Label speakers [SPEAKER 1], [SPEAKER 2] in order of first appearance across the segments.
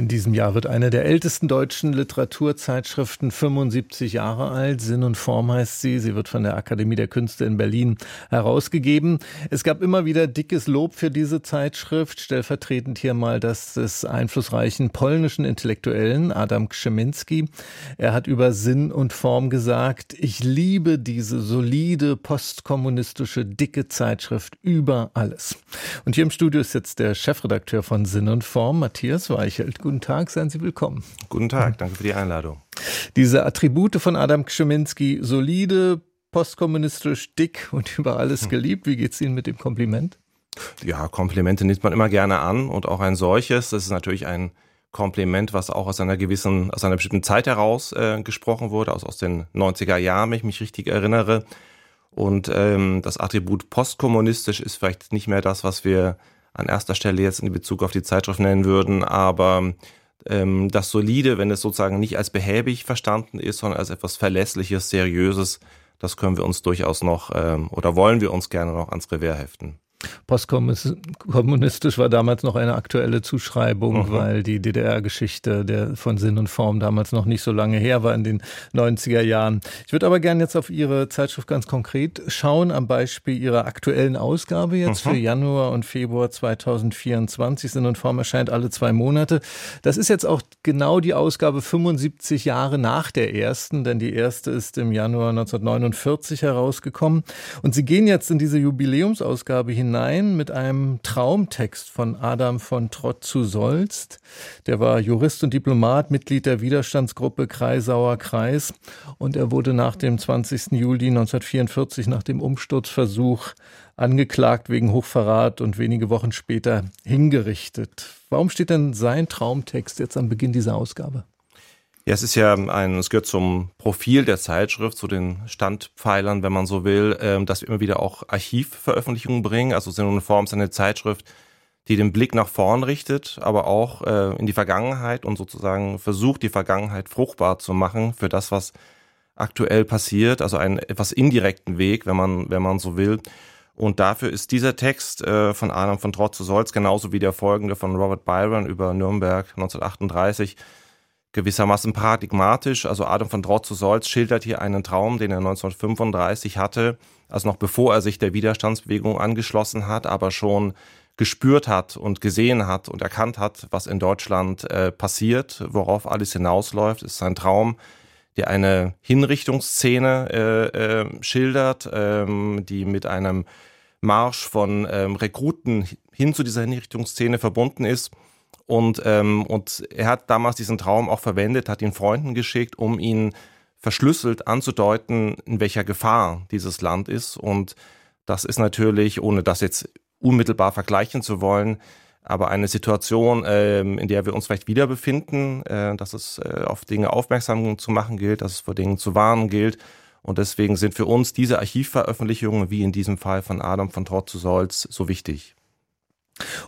[SPEAKER 1] in diesem Jahr wird eine der ältesten deutschen Literaturzeitschriften 75 Jahre alt. Sinn und Form heißt sie. Sie wird von der Akademie der Künste in Berlin herausgegeben. Es gab immer wieder dickes Lob für diese Zeitschrift. Stellvertretend hier mal das des einflussreichen polnischen Intellektuellen Adam Krzemiński. Er hat über Sinn und Form gesagt, ich liebe diese solide postkommunistische dicke Zeitschrift über alles. Und hier im Studio ist jetzt der Chefredakteur von Sinn und Form, Matthias Weichelt. Guten Tag, seien Sie willkommen.
[SPEAKER 2] Guten Tag, danke für die Einladung.
[SPEAKER 1] Diese Attribute von Adam Kscheminski, solide, postkommunistisch, dick und über alles hm. geliebt. Wie geht es Ihnen mit dem Kompliment?
[SPEAKER 2] Ja, Komplimente nimmt man immer gerne an und auch ein solches. Das ist natürlich ein Kompliment, was auch aus einer gewissen, aus einer bestimmten Zeit heraus äh, gesprochen wurde, aus, aus den 90er Jahren, wenn ich mich richtig erinnere. Und ähm, das Attribut postkommunistisch ist vielleicht nicht mehr das, was wir an erster Stelle jetzt in Bezug auf die Zeitschrift nennen würden, aber ähm, das Solide, wenn es sozusagen nicht als behäbig verstanden ist, sondern als etwas Verlässliches, Seriöses, das können wir uns durchaus noch ähm, oder wollen wir uns gerne noch ans Revier heften.
[SPEAKER 1] Postkommunistisch war damals noch eine aktuelle Zuschreibung, mhm. weil die DDR-Geschichte der von Sinn und Form damals noch nicht so lange her war in den 90er Jahren. Ich würde aber gerne jetzt auf Ihre Zeitschrift ganz konkret schauen, am Beispiel Ihrer aktuellen Ausgabe jetzt mhm. für Januar und Februar 2024. Sinn und Form erscheint alle zwei Monate. Das ist jetzt auch genau die Ausgabe 75 Jahre nach der ersten, denn die erste ist im Januar 1949 herausgekommen. Und Sie gehen jetzt in diese Jubiläumsausgabe hinein hinein mit einem Traumtext von Adam von Trott zu Solst. Der war Jurist und Diplomat, Mitglied der Widerstandsgruppe Kreisauer Kreis und er wurde nach dem 20. Juli 1944 nach dem Umsturzversuch angeklagt wegen Hochverrat und wenige Wochen später hingerichtet. Warum steht denn sein Traumtext jetzt am Beginn dieser Ausgabe?
[SPEAKER 2] Ja, es ist ja ein, es gehört zum Profil der Zeitschrift, zu den Standpfeilern, wenn man so will, ähm, dass wir immer wieder auch Archivveröffentlichungen bringen. Also Synoniform ist eine Zeitschrift, die den Blick nach vorn richtet, aber auch äh, in die Vergangenheit und sozusagen versucht, die Vergangenheit fruchtbar zu machen für das, was aktuell passiert. Also einen etwas indirekten Weg, wenn man, wenn man so will. Und dafür ist dieser Text äh, von Adam von Trott zu Solz genauso wie der folgende von Robert Byron über Nürnberg 1938 gewissermaßen paradigmatisch. Also Adam von Drott zu Solz schildert hier einen Traum, den er 1935 hatte, also noch bevor er sich der Widerstandsbewegung angeschlossen hat, aber schon gespürt hat und gesehen hat und erkannt hat, was in Deutschland äh, passiert, worauf alles hinausläuft. Es ist ein Traum, der eine Hinrichtungsszene äh, äh, schildert, ähm, die mit einem Marsch von ähm, Rekruten hin zu dieser Hinrichtungsszene verbunden ist und, ähm, und er hat damals diesen Traum auch verwendet, hat ihn Freunden geschickt, um ihn verschlüsselt anzudeuten, in welcher Gefahr dieses Land ist. Und das ist natürlich, ohne das jetzt unmittelbar vergleichen zu wollen, aber eine Situation, ähm, in der wir uns vielleicht wieder befinden, äh, dass es äh, auf Dinge aufmerksam zu machen gilt, dass es vor Dingen zu warnen gilt. Und deswegen sind für uns diese Archivveröffentlichungen, wie in diesem Fall von Adam von Trott zu Solz, so wichtig.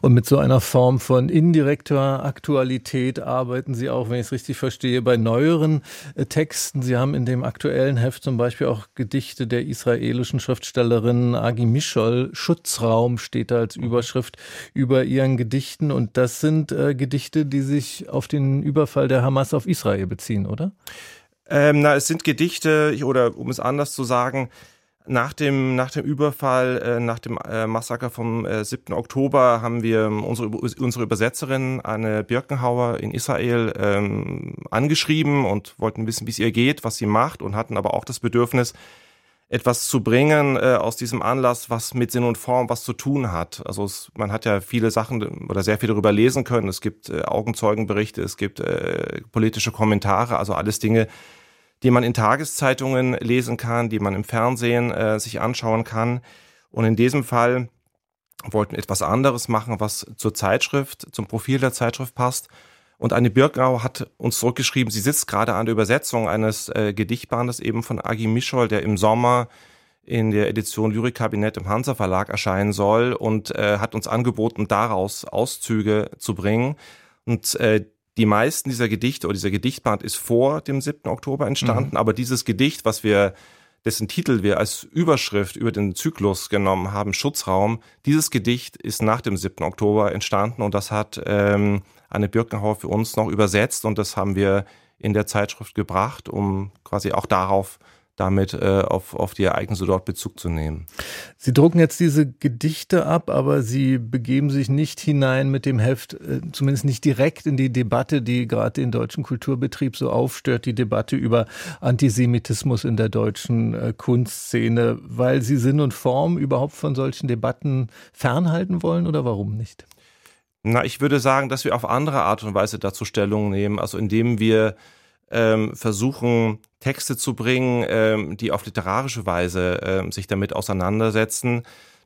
[SPEAKER 1] Und mit so einer Form von indirekter Aktualität arbeiten Sie auch, wenn ich es richtig verstehe, bei neueren äh, Texten. Sie haben in dem aktuellen Heft zum Beispiel auch Gedichte der israelischen Schriftstellerin Agi Mischol. Schutzraum steht da als Überschrift über ihren Gedichten. Und das sind äh, Gedichte, die sich auf den Überfall der Hamas auf Israel beziehen, oder?
[SPEAKER 2] Ähm, na, es sind Gedichte, oder um es anders zu sagen, nach dem, nach dem Überfall, äh, nach dem äh, Massaker vom äh, 7. Oktober haben wir unsere, unsere Übersetzerin Anne Birkenhauer in Israel ähm, angeschrieben und wollten wissen, wie es ihr geht, was sie macht und hatten aber auch das Bedürfnis, etwas zu bringen äh, aus diesem Anlass, was mit Sinn und Form was zu tun hat. Also es, man hat ja viele Sachen oder sehr viel darüber lesen können. Es gibt äh, Augenzeugenberichte, es gibt äh, politische Kommentare, also alles Dinge, die man in Tageszeitungen lesen kann, die man im Fernsehen äh, sich anschauen kann. Und in diesem Fall wollten etwas anderes machen, was zur Zeitschrift, zum Profil der Zeitschrift passt. Und Anne Birkau hat uns zurückgeschrieben, sie sitzt gerade an der Übersetzung eines äh, Gedichtbandes eben von Agi Mischol, der im Sommer in der Edition Lyrikkabinett im Hansa Verlag erscheinen soll und äh, hat uns angeboten, daraus Auszüge zu bringen. Und äh, die meisten dieser Gedichte oder dieser Gedichtband ist vor dem 7. Oktober entstanden, mhm. aber dieses Gedicht, was wir dessen Titel wir als Überschrift über den Zyklus genommen haben, Schutzraum. Dieses Gedicht ist nach dem 7. Oktober entstanden und das hat ähm, Anne Birkenhauer für uns noch übersetzt und das haben wir in der Zeitschrift gebracht, um quasi auch darauf damit äh, auf, auf die Ereignisse dort Bezug zu nehmen.
[SPEAKER 1] Sie drucken jetzt diese Gedichte ab, aber Sie begeben sich nicht hinein mit dem Heft, äh, zumindest nicht direkt in die Debatte, die gerade den deutschen Kulturbetrieb so aufstört, die Debatte über Antisemitismus in der deutschen äh, Kunstszene, weil Sie Sinn und Form überhaupt von solchen Debatten fernhalten wollen oder warum nicht?
[SPEAKER 2] Na, ich würde sagen, dass wir auf andere Art und Weise dazu Stellung nehmen, also indem wir ähm, versuchen, Texte zu bringen, ähm, die auf literarische Weise ähm, sich damit auseinandersetzen.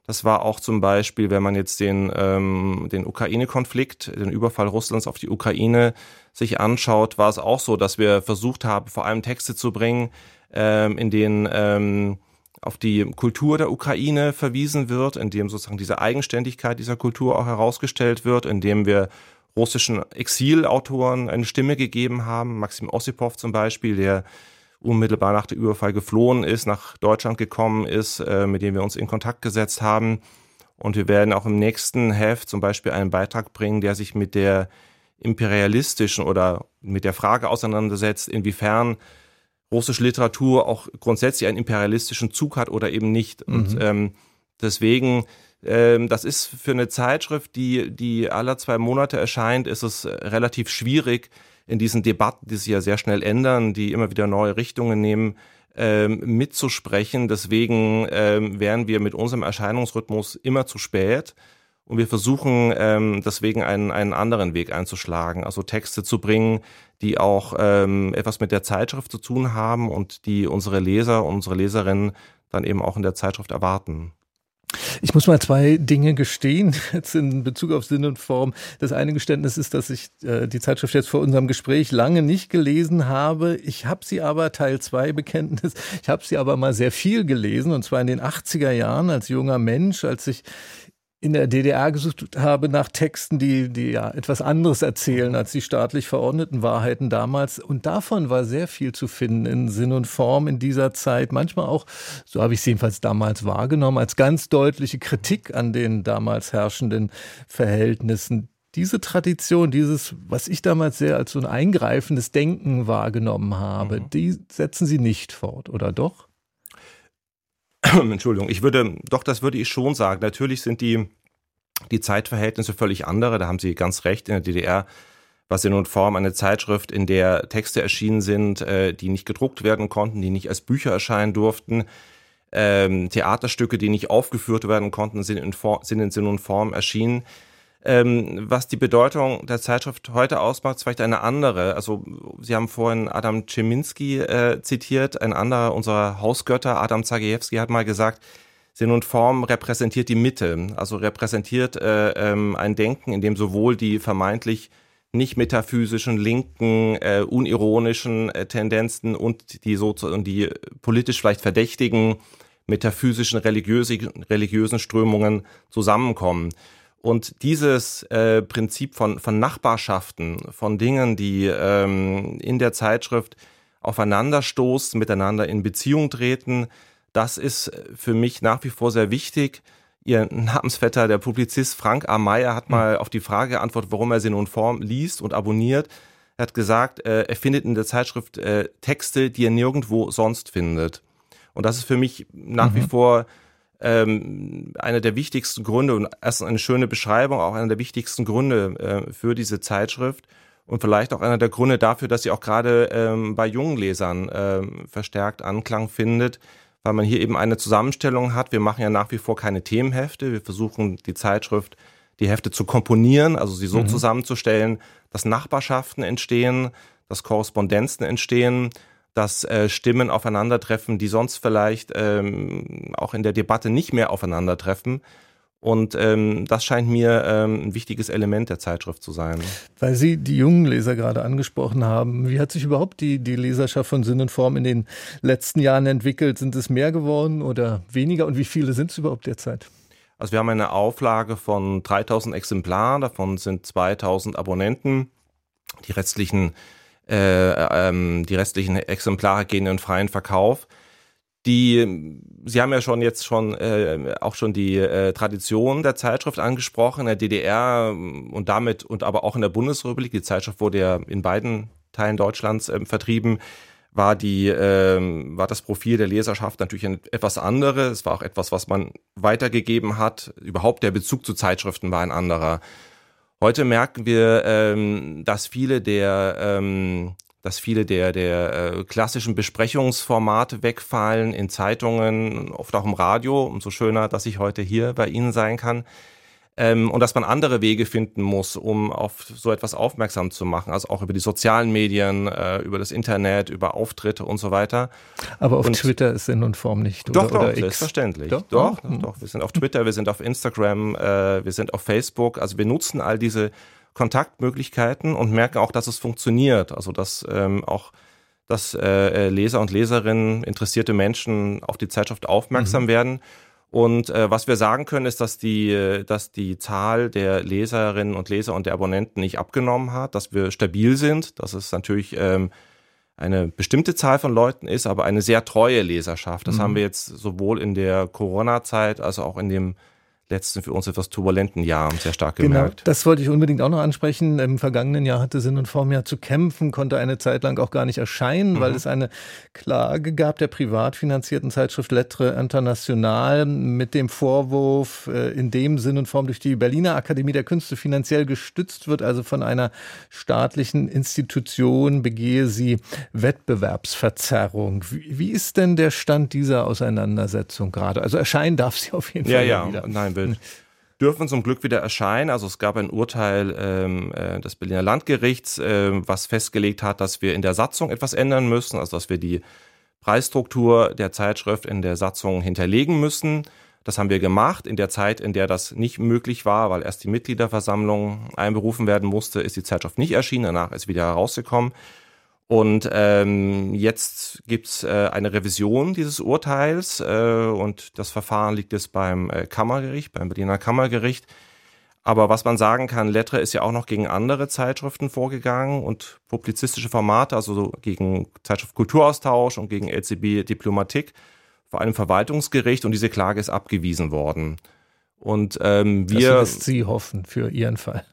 [SPEAKER 2] Das war auch zum Beispiel, wenn man jetzt den, ähm, den Ukraine-Konflikt, den Überfall Russlands auf die Ukraine sich anschaut, war es auch so, dass wir versucht haben, vor allem Texte zu bringen, ähm, in denen ähm, auf die Kultur der Ukraine verwiesen wird, in dem sozusagen diese Eigenständigkeit dieser Kultur auch herausgestellt wird, in dem wir russischen Exilautoren eine Stimme gegeben haben. Maxim Ossipov zum Beispiel, der unmittelbar nach dem Überfall geflohen ist, nach Deutschland gekommen ist, äh, mit dem wir uns in Kontakt gesetzt haben. Und wir werden auch im nächsten Heft zum Beispiel einen Beitrag bringen, der sich mit der imperialistischen oder mit der Frage auseinandersetzt, inwiefern russische Literatur auch grundsätzlich einen imperialistischen Zug hat oder eben nicht. Mhm. Und ähm, deswegen das ist für eine Zeitschrift, die, die alle zwei Monate erscheint, ist es relativ schwierig, in diesen Debatten, die sich ja sehr schnell ändern, die immer wieder neue Richtungen nehmen, ähm, mitzusprechen. Deswegen ähm, wären wir mit unserem Erscheinungsrhythmus immer zu spät. Und wir versuchen ähm, deswegen einen, einen anderen Weg einzuschlagen, also Texte zu bringen, die auch ähm, etwas mit der Zeitschrift zu tun haben und die unsere Leser und unsere Leserinnen dann eben auch in der Zeitschrift erwarten.
[SPEAKER 1] Ich muss mal zwei Dinge gestehen, jetzt in Bezug auf Sinn und Form. Das eine Geständnis ist, dass ich äh, die Zeitschrift jetzt vor unserem Gespräch lange nicht gelesen habe. Ich habe sie aber, Teil 2 Bekenntnis, ich habe sie aber mal sehr viel gelesen, und zwar in den 80er Jahren als junger Mensch, als ich in der DDR gesucht habe nach Texten, die, die ja etwas anderes erzählen als die staatlich verordneten Wahrheiten damals. Und davon war sehr viel zu finden in Sinn und Form in dieser Zeit. Manchmal auch, so habe ich es jedenfalls damals wahrgenommen, als ganz deutliche Kritik an den damals herrschenden Verhältnissen diese Tradition, dieses, was ich damals sehr als so ein eingreifendes Denken wahrgenommen habe, mhm. die setzen Sie nicht fort, oder doch?
[SPEAKER 2] Entschuldigung, ich würde, doch, das würde ich schon sagen. Natürlich sind die, die Zeitverhältnisse völlig andere. Da haben Sie ganz recht. In der DDR war in und Form eine Zeitschrift, in der Texte erschienen sind, äh, die nicht gedruckt werden konnten, die nicht als Bücher erscheinen durften. Ähm, Theaterstücke, die nicht aufgeführt werden konnten, sind in, Form, sind in Sinn und Form erschienen. Ähm, was die Bedeutung der Zeitschrift heute ausmacht, ist vielleicht eine andere. Also Sie haben vorhin Adam Czeminski äh, zitiert, ein anderer unserer Hausgötter, Adam Zagajewski, hat mal gesagt, Sinn und Form repräsentiert die Mitte, also repräsentiert äh, ähm, ein Denken, in dem sowohl die vermeintlich nicht metaphysischen, linken, äh, unironischen äh, Tendenzen und die so und die politisch vielleicht verdächtigen metaphysischen, religiösen, religiösen Strömungen zusammenkommen. Und dieses äh, Prinzip von, von Nachbarschaften, von Dingen, die ähm, in der Zeitschrift aufeinanderstoßen, miteinander in Beziehung treten, das ist für mich nach wie vor sehr wichtig. Ihr Namensvetter, der Publizist Frank A. Meyer, hat mal auf die Frage geantwortet, warum er sie nun Form liest und abonniert. Er hat gesagt, äh, er findet in der Zeitschrift äh, Texte, die er nirgendwo sonst findet. Und das ist für mich nach mhm. wie vor ähm, einer der wichtigsten Gründe und erst eine schöne Beschreibung, auch einer der wichtigsten Gründe äh, für diese Zeitschrift und vielleicht auch einer der Gründe dafür, dass sie auch gerade ähm, bei jungen Lesern ähm, verstärkt Anklang findet, weil man hier eben eine Zusammenstellung hat. Wir machen ja nach wie vor keine Themenhefte. Wir versuchen die Zeitschrift, die Hefte zu komponieren, also sie so mhm. zusammenzustellen, dass Nachbarschaften entstehen, dass Korrespondenzen entstehen, dass äh, Stimmen aufeinandertreffen, die sonst vielleicht ähm, auch in der Debatte nicht mehr aufeinandertreffen. Und ähm, das scheint mir ähm, ein wichtiges Element der Zeitschrift zu sein.
[SPEAKER 1] Weil Sie die jungen Leser gerade angesprochen haben, wie hat sich überhaupt die, die Leserschaft von Sinn und Form in den letzten Jahren entwickelt? Sind es mehr geworden oder weniger? Und wie viele sind es überhaupt derzeit?
[SPEAKER 2] Also wir haben eine Auflage von 3000 Exemplaren, davon sind 2000 Abonnenten. Die restlichen äh, ähm, die restlichen Exemplare gehen in freien Verkauf. Die, Sie haben ja schon jetzt schon äh, auch schon die äh, Tradition der Zeitschrift angesprochen in der DDR und damit und aber auch in der Bundesrepublik. Die Zeitschrift wurde ja in beiden Teilen Deutschlands äh, vertrieben war die ähm, war das Profil der Leserschaft natürlich ein, etwas andere. Es war auch etwas, was man weitergegeben hat. Überhaupt der Bezug zu Zeitschriften war ein anderer. Heute merken wir, ähm, dass viele der ähm, dass viele der, der äh, klassischen Besprechungsformate wegfallen in Zeitungen, oft auch im Radio. Umso schöner, dass ich heute hier bei Ihnen sein kann ähm, und dass man andere Wege finden muss, um auf so etwas aufmerksam zu machen, also auch über die sozialen Medien, äh, über das Internet, über Auftritte und so weiter.
[SPEAKER 1] Aber auf und Twitter ist Sinn und Form nicht,
[SPEAKER 2] oder? Doch, doch, oder selbstverständlich. Doch, doch, oh. doch, Wir sind auf Twitter, wir sind auf Instagram, äh, wir sind auf Facebook. Also wir nutzen all diese Kontaktmöglichkeiten und merken auch, dass es funktioniert. Also dass ähm, auch dass äh, Leser und Leserinnen, interessierte Menschen auf die Zeitschrift aufmerksam mhm. werden und äh, was wir sagen können, ist, dass die, dass die Zahl der Leserinnen und Leser und der Abonnenten nicht abgenommen hat, dass wir stabil sind, dass es natürlich ähm, eine bestimmte Zahl von Leuten ist, aber eine sehr treue Leserschaft. Das mhm. haben wir jetzt sowohl in der Corona-Zeit als auch in dem letzten für uns etwas turbulenten Jahr sehr stark genau, gemerkt.
[SPEAKER 1] Genau, das wollte ich unbedingt auch noch ansprechen. Im vergangenen Jahr hatte Sinn und Form ja zu kämpfen, konnte eine Zeit lang auch gar nicht erscheinen, mhm. weil es eine Klage gab der privat finanzierten Zeitschrift Lettre International mit dem Vorwurf, äh, in dem Sinn und Form durch die Berliner Akademie der Künste finanziell gestützt wird, also von einer staatlichen Institution begehe sie Wettbewerbsverzerrung. Wie, wie ist denn der Stand dieser Auseinandersetzung gerade? Also erscheinen darf sie auf jeden
[SPEAKER 2] ja,
[SPEAKER 1] Fall
[SPEAKER 2] ja, wieder. Nein, wird, dürfen zum Glück wieder erscheinen. Also es gab ein Urteil ähm, äh, des Berliner Landgerichts, äh, was festgelegt hat, dass wir in der Satzung etwas ändern müssen, also dass wir die Preisstruktur der Zeitschrift in der Satzung hinterlegen müssen. Das haben wir gemacht. In der Zeit, in der das nicht möglich war, weil erst die Mitgliederversammlung einberufen werden musste, ist die Zeitschrift nicht erschienen. Danach ist wieder herausgekommen. Und ähm, jetzt gibt's äh, eine Revision dieses Urteils äh, und das Verfahren liegt jetzt beim äh, Kammergericht, beim Berliner Kammergericht. Aber was man sagen kann, Lettre ist ja auch noch gegen andere Zeitschriften vorgegangen und publizistische Formate, also so gegen Zeitschrift Kulturaustausch und gegen LCB Diplomatik vor einem Verwaltungsgericht und diese Klage ist abgewiesen worden. Und ähm, wir. Das
[SPEAKER 1] lässt Sie hoffen für Ihren Fall.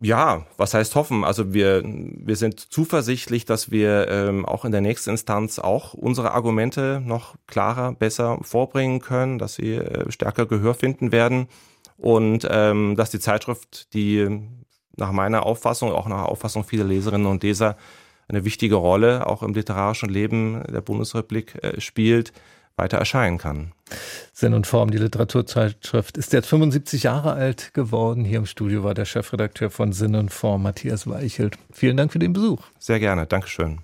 [SPEAKER 2] Ja, was heißt hoffen? Also wir, wir sind zuversichtlich, dass wir ähm, auch in der nächsten Instanz auch unsere Argumente noch klarer, besser vorbringen können, dass sie äh, stärker Gehör finden werden und ähm, dass die Zeitschrift, die nach meiner Auffassung, auch nach Auffassung vieler Leserinnen und Leser eine wichtige Rolle auch im literarischen Leben der Bundesrepublik äh, spielt, weiter erscheinen kann.
[SPEAKER 1] Sinn und Form, die Literaturzeitschrift, ist jetzt 75 Jahre alt geworden. Hier im Studio war der Chefredakteur von Sinn und Form, Matthias Weichelt. Vielen Dank für den Besuch.
[SPEAKER 2] Sehr gerne, Dankeschön.